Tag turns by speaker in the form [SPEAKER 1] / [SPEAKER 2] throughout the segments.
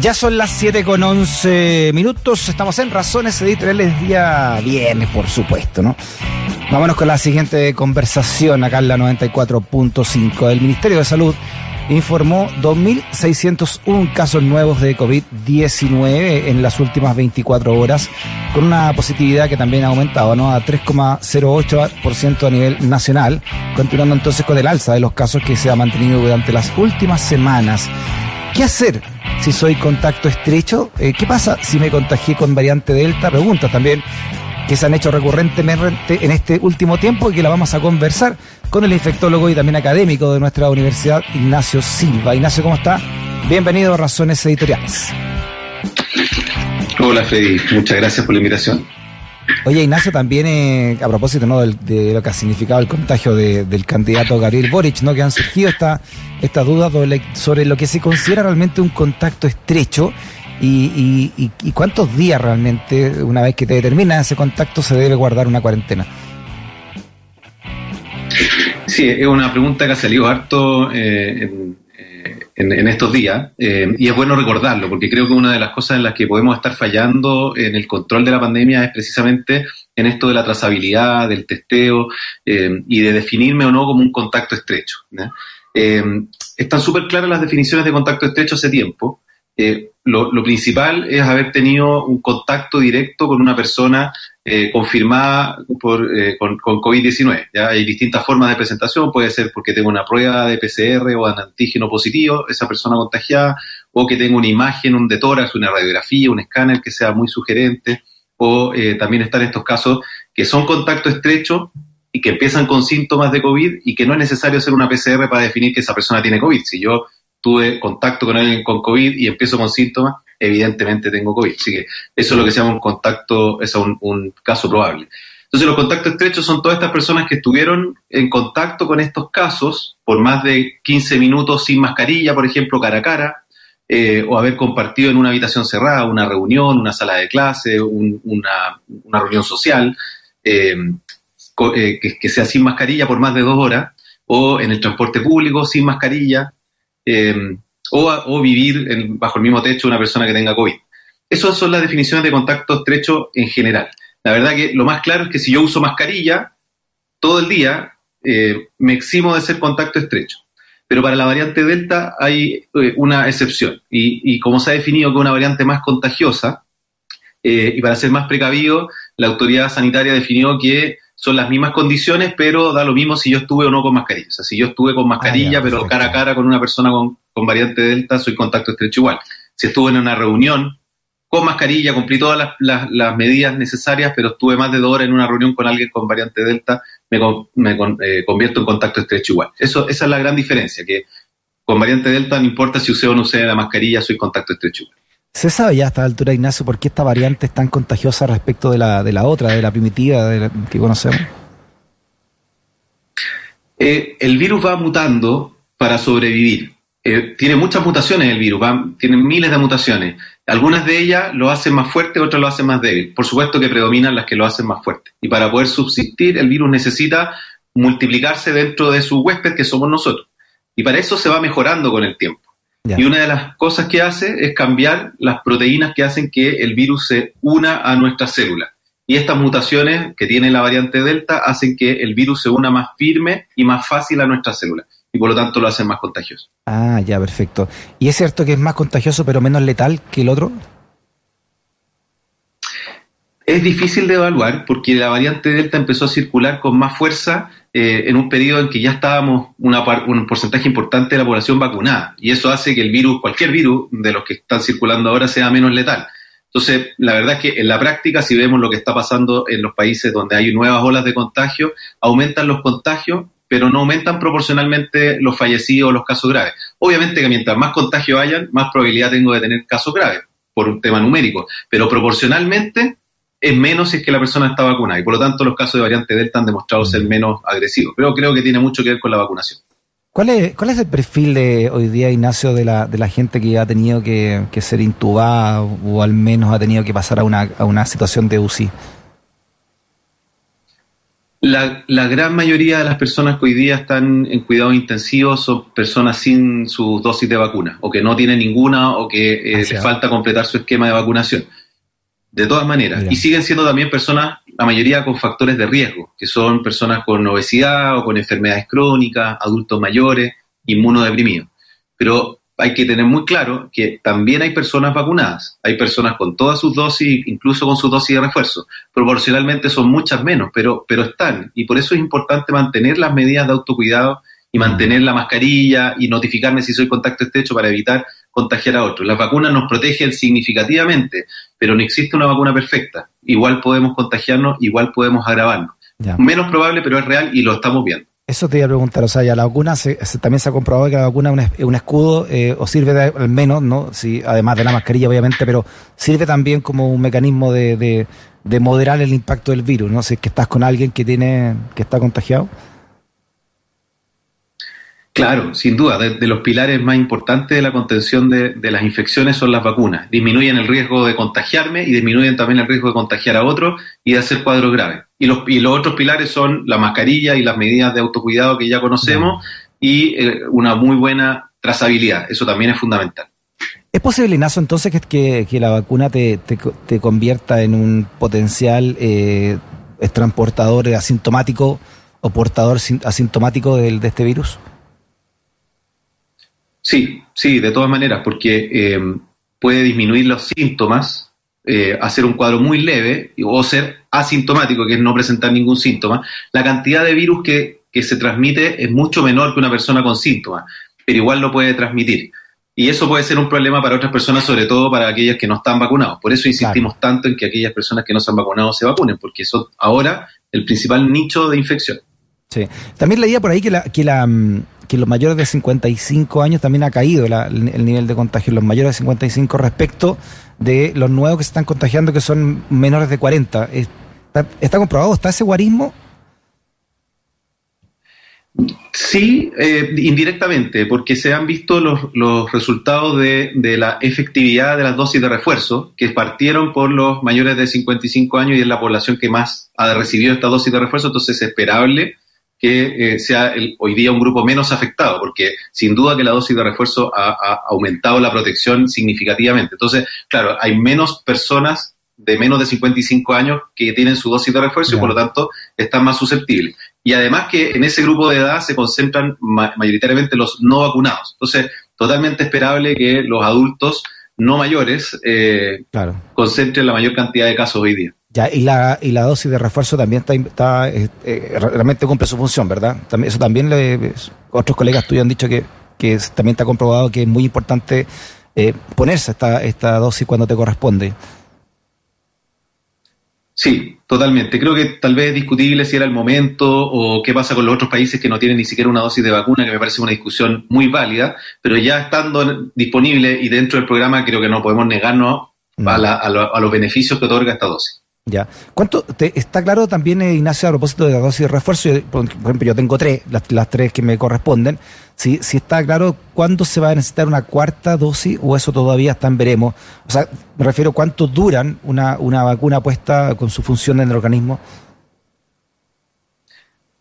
[SPEAKER 1] Ya son las 7 con 11 minutos. Estamos en Razones Editoriales día viernes, por supuesto, ¿no? Vámonos con la siguiente conversación acá en la 94.5. El Ministerio de Salud informó 2.601 casos nuevos de COVID-19 en las últimas 24 horas, con una positividad que también ha aumentado ¿no? a 3,08% a nivel nacional, continuando entonces con el alza de los casos que se ha mantenido durante las últimas semanas. ¿Qué hacer si soy contacto estrecho? Eh, ¿Qué pasa si me contagié con variante Delta? Preguntas también que se han hecho recurrentemente en este último tiempo y que la vamos a conversar con el infectólogo y también académico de nuestra universidad, Ignacio Silva. Ignacio, ¿cómo está? Bienvenido a Razones Editoriales.
[SPEAKER 2] Hola Freddy, muchas gracias por la invitación.
[SPEAKER 1] Oye, Ignacio, también eh, a propósito ¿no? de, lo que ha significado el contagio del candidato Gabriel Boric, ¿no? que han surgido estas esta dudas sobre lo que se considera realmente un contacto estrecho y, cuántos días realmente, una vez que te determina ese contacto, se debe guardar una cuarentena.
[SPEAKER 2] Sí, es una pregunta que ha salido harto eh, en, estos días, eh, y es bueno recordarlo, porque creo que una de las cosas en las que podemos estar fallando en el control de la pandemia es precisamente en esto de la trazabilidad, del testeo eh, y de definirme o no como un contacto estrecho. Eh, están súper claras las definiciones de contacto estrecho hace tiempo. Lo, lo, principal es haber tenido un contacto directo con una persona eh, confirmada por, eh, con, COVID-19. ¿ya? Hay distintas formas de presentación, puede ser porque tengo una prueba de PCR o de antígeno positivo, esa persona contagiada, o que tengo una imagen, un de tórax, una radiografía, un escáner que sea muy sugerente, o eh, también están estos casos que son contacto estrecho y que empiezan con síntomas de COVID y que no es necesario hacer una PCR para definir que esa persona tiene COVID. Si yo tuve contacto con alguien con COVID y empiezo con síntomas, evidentemente tengo COVID. Así que eso es lo que se llama un contacto, es un, caso probable. Entonces los contactos estrechos son todas estas personas que estuvieron en contacto con estos casos por más de 15 minutos sin mascarilla, por ejemplo, cara a cara, eh, o haber compartido en una habitación cerrada, una reunión, una sala de clase, una, reunión social, eh, eh, que, sea sin mascarilla por más de dos horas, o en el transporte público sin mascarilla, o, vivir bajo el mismo techo una persona que tenga COVID. Esas son las definiciones de contacto estrecho en general. La verdad que lo más claro es que si yo uso mascarilla todo el día, eh, me eximo de ser contacto estrecho. Pero para la variante Delta hay eh, una excepción. Y, como se ha definido que una variante más contagiosa, eh, y para ser más precavido, la autoridad sanitaria definió que son las mismas condiciones, pero da lo mismo si yo estuve o no con mascarilla. O sea, si yo estuve con mascarilla, ah, pero cara a cara con una persona con, variante Delta, soy contacto estrecho igual. Si estuve en una reunión con mascarilla, cumplí todas las, medidas necesarias, pero estuve más de dos horas en una reunión con alguien con variante Delta, me, eh, convierto en contacto estrecho igual. Eso, esa es la gran diferencia, que con variante Delta no importa si usé o no usé la mascarilla, soy contacto estrecho igual.
[SPEAKER 1] ¿Se sabe ya a esta altura, Ignacio, por qué esta variante es tan contagiosa respecto de la, de la otra, de la primitiva que conocemos?
[SPEAKER 2] Eh, el virus va mutando para sobrevivir. Eh, tiene muchas mutaciones el virus, tiene miles de mutaciones. Algunas de ellas lo hacen más fuerte, otras lo hacen más débil. Por supuesto que predominan las que lo hacen más fuerte. Y para poder subsistir, el virus necesita multiplicarse dentro de su huésped, que somos nosotros. Y para eso se va mejorando con el tiempo. Y una de las cosas que hace es cambiar las proteínas que hacen que el virus se una a nuestras células. Y estas mutaciones que tiene la variante Delta hacen que el virus se una más firme y más fácil a nuestras células. Y por lo tanto lo hacen más contagioso.
[SPEAKER 1] Ah, ya, perfecto. ¿Y es cierto que es más contagioso pero menos letal que el otro?
[SPEAKER 2] Es difícil de evaluar porque la variante Delta empezó a circular con más fuerza eh, en un periodo en que ya estábamos una un porcentaje importante de la población vacunada. Y eso hace que el virus, cualquier virus de los que están circulando ahora, sea menos letal. Entonces, la verdad es que en la práctica, si vemos lo que está pasando en los países donde hay nuevas olas de contagio, aumentan los contagios, pero no aumentan proporcionalmente los fallecidos o los casos graves. Obviamente que mientras más contagios hayan, más probabilidad tengo de tener casos graves, por un tema numérico, pero proporcionalmente es menos si es que la persona está vacunada y por lo tanto los casos de variante Delta han demostrado ser mm. menos agresivos. Pero creo que tiene mucho que ver con la vacunación.
[SPEAKER 1] ¿Cuál es, cuál es el perfil de hoy día, Ignacio, de la, de la gente que ha tenido que, ser intubada o al menos ha tenido que pasar a una, a una situación de UCI?
[SPEAKER 2] La, gran mayoría de las personas que hoy día están en cuidado intensivo son personas sin su dosis de vacuna, o que no tienen ninguna, o que eh, les falta completar su esquema de vacunación. De todas maneras. Y siguen siendo también personas, la mayoría con factores de riesgo, que son personas con obesidad o con enfermedades crónicas, adultos mayores, inmunodeprimidos. Pero hay que tener muy claro que también hay personas vacunadas, hay personas con todas sus dosis, incluso con su dosis de refuerzo. Proporcionalmente son muchas menos, pero, pero están. Y por eso es importante mantener las medidas de autocuidado y mantener la mascarilla y notificarme si soy contacto estrecho para evitar contagiar a otros. Las vacunas nos protegen significativamente, pero no existe una vacuna perfecta. Igual podemos contagiarnos, igual podemos agravarnos. Menos probable, pero es real y lo estamos viendo.
[SPEAKER 1] Eso te iba a preguntar, o sea, ya la vacuna también se ha comprobado que la vacuna es un, escudo eh, o sirve al menos, ¿no? Sí, además de la mascarilla, obviamente, pero sirve también como un mecanismo de, de, moderar el impacto del virus, ¿no? Si es que estás con alguien que tiene que está contagiado.
[SPEAKER 2] Claro, sin duda. De, los pilares más importantes de la contención de, las infecciones son las vacunas. Disminuyen el riesgo de contagiarme y disminuyen también el riesgo de contagiar a otros y de hacer cuadros graves. Y los, y los otros pilares son la mascarilla y las medidas de autocuidado que ya conocemos y eh, una muy buena trazabilidad. Eso también es fundamental.
[SPEAKER 1] ¿Es posible, Ignacio, entonces que, que, la vacuna te, te, convierta en un potencial eh, transportador asintomático o portador asintomático de este virus?
[SPEAKER 2] Sí, sí, de todas maneras, porque eh, puede disminuir los síntomas, eh, hacer un cuadro muy leve o ser asintomático, que es no presentar ningún síntoma. La cantidad de virus que, se transmite es mucho menor que una persona con síntomas, pero igual lo puede transmitir. Y eso puede ser un problema para otras personas, sobre todo para aquellas que no están vacunados. Por eso insistimos tanto en que aquellas personas que no se han vacunado se vacunen, porque eso ahora el principal nicho de infección.
[SPEAKER 1] Sí. También leía por ahí que la, que mm, los mayores de 55 años también ha caído el nivel de contagio, los mayores de 55 respecto de los nuevos que se están contagiando que son menores de 40. ¿Está, comprobado? ¿Está ese guarismo?
[SPEAKER 2] Sí, eh, indirectamente, porque se han visto los, resultados de, de, la efectividad de las dosis de refuerzo, que partieron por los mayores de 55 años y es la población que más ha recibido esta dosis de refuerzo, entonces es esperable que eh, sea hoy día un grupo menos afectado, porque sin duda que la dosis de refuerzo ha, aumentado la protección significativamente. Entonces, claro, hay menos personas de menos de 55 años que tienen su dosis de refuerzo y por lo tanto están más susceptibles. Y además que en ese grupo de edad se concentran mayoritariamente los no vacunados. Entonces, totalmente esperable que los adultos no mayores eh, concentren la mayor cantidad de casos hoy día.
[SPEAKER 1] Y la, y la dosis de refuerzo también está, eh, eh, realmente cumple su función, ¿verdad? Eso también otros colegas tuyos han dicho que, que también está comprobado que es muy importante eh, ponerse esta, esta dosis cuando te corresponde.
[SPEAKER 2] Sí, totalmente. Creo que tal vez es discutible si era el momento o qué pasa con los otros países que no tienen ni siquiera una dosis de vacuna, que me parece una discusión muy válida, pero ya estando disponible y dentro del programa creo que no podemos negarnos a, a los beneficios que otorga esta dosis.
[SPEAKER 1] Ya. ¿Cuánto está claro también, eh, Ignacio, a propósito de la dosis de refuerzo? por ejemplo, yo tengo tres, las, tres que me corresponden. Si, está claro cuándo se va a necesitar una cuarta dosis o eso todavía está veremos. O sea, me refiero cuánto duran una, una vacuna puesta con su función en el organismo.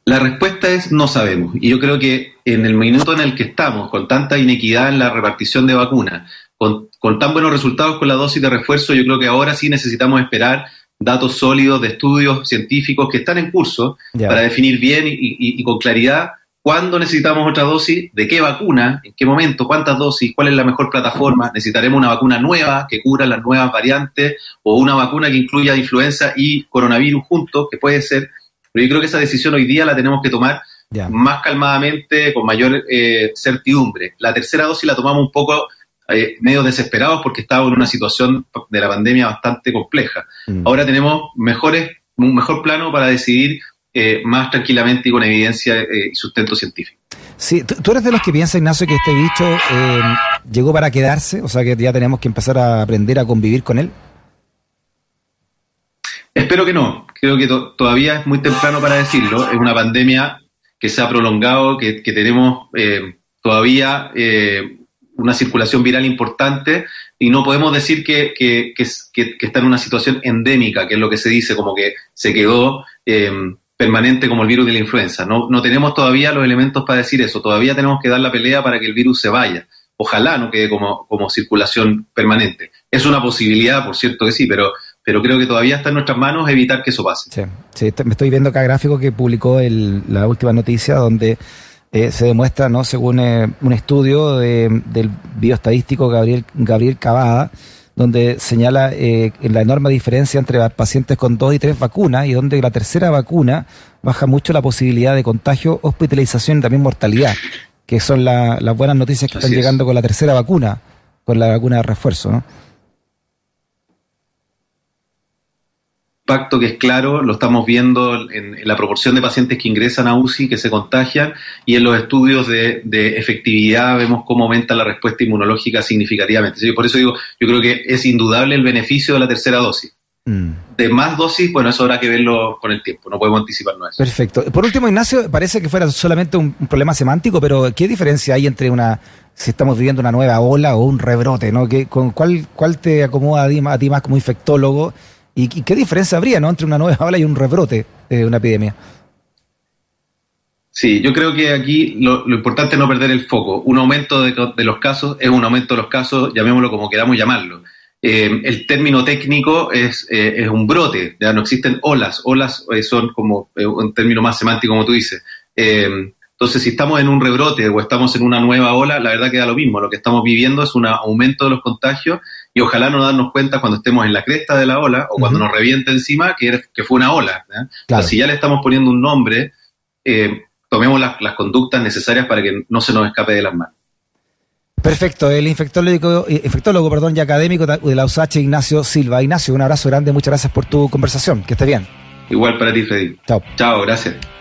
[SPEAKER 2] La respuesta es no sabemos. Y yo creo que en el minuto en el que estamos, con tanta inequidad en la repartición de vacunas, con, con tan buenos resultados con la dosis de refuerzo, yo creo que ahora sí necesitamos esperar datos sólidos de estudios científicos que están en curso para definir bien y, con claridad cuándo necesitamos otra dosis, de qué vacuna, en qué momento, cuántas dosis, cuál es la mejor plataforma, necesitaremos una vacuna nueva que cubra las nuevas variantes o una vacuna que incluya influenza y coronavirus juntos, que puede ser, pero yo creo que esa decisión hoy día la tenemos que tomar más calmadamente, con mayor eh, certidumbre. La tercera dosis la tomamos un poco eh, medio desesperados porque estábamos en una situación de la pandemia bastante compleja. Mm. Ahora tenemos mejores, un mejor plano para decidir eh, más tranquilamente y con evidencia eh, y sustento científico.
[SPEAKER 1] Sí, ¿tú eres de los que piensa, Ignacio, que este bicho llegó para quedarse? O sea, que ya tenemos que empezar a aprender a convivir con él.
[SPEAKER 2] Espero que no. Creo que todavía es muy temprano para decirlo. Es una pandemia que se ha prolongado, que, que tenemos todavía una circulación viral importante y no podemos decir que, que, está en una situación endémica, que es lo que se dice, como que se quedó eh, permanente como el virus de la influenza. No, no tenemos todavía los elementos para decir eso. Todavía tenemos que dar la pelea para que el virus se vaya. Ojalá no quede como, como circulación permanente. Es una posibilidad, por cierto que sí, pero, pero creo que todavía está en nuestras manos evitar que eso pase.
[SPEAKER 1] Sí, sí me estoy viendo acá gráfico que publicó el, la última noticia donde eh, se demuestra, ¿no? según eh, un estudio de, del bioestadístico Gabriel, Gabriel Cavada, donde señala eh, la enorme diferencia entre pacientes con dos y tres vacunas y donde la tercera vacuna baja mucho la posibilidad de contagio, hospitalización y también mortalidad, que son las buenas noticias que están llegando con la tercera vacuna, con la vacuna de refuerzo. ¿no?
[SPEAKER 2] Impacto que es claro, lo estamos viendo en, la proporción de pacientes que ingresan a UCI, que se contagian, y en los estudios de, efectividad vemos cómo aumenta la respuesta inmunológica significativamente. Por eso digo, yo creo que es indudable el beneficio de la tercera dosis. Mm. De más dosis, bueno, eso habrá que verlo con el tiempo, no podemos anticiparnos eso.
[SPEAKER 1] Perfecto. Por último, Ignacio, parece que fuera solamente un, problema semántico, pero ¿qué diferencia hay entre una, si estamos viviendo una nueva ola o un rebrote, ¿no? ¿Qué, con, cuál, ¿Cuál te acomoda a ti más como infectólogo? ¿Y, qué diferencia habría ¿no? entre una nueva ola y un rebrote de una epidemia?
[SPEAKER 2] Sí, yo creo que aquí lo, importante es no perder el foco. Un aumento de, los casos es un aumento de los casos, llamémoslo como queramos llamarlo. Eh, el término técnico es, eh, es, un brote, ya no existen olas. Olas eh, son como un término más semántico, como tú dices. entonces, si estamos en un rebrote o estamos en una nueva ola, la verdad que da lo mismo. Lo que estamos viviendo es un aumento de los contagios y ojalá no darnos cuenta cuando estemos en la cresta de la ola o cuando nos reviente encima que, que fue una ola. si ya le estamos poniendo un nombre, eh, tomemos las, conductas necesarias para que no se nos escape de las manos.
[SPEAKER 1] Perfecto, el infectólogo, eh, infectólogo perdón, y académico de la USACH, Ignacio Silva. Ignacio, un abrazo grande, muchas gracias por tu conversación, que esté bien.
[SPEAKER 2] Igual para ti, Freddy.
[SPEAKER 1] Chao.
[SPEAKER 2] Chao, gracias.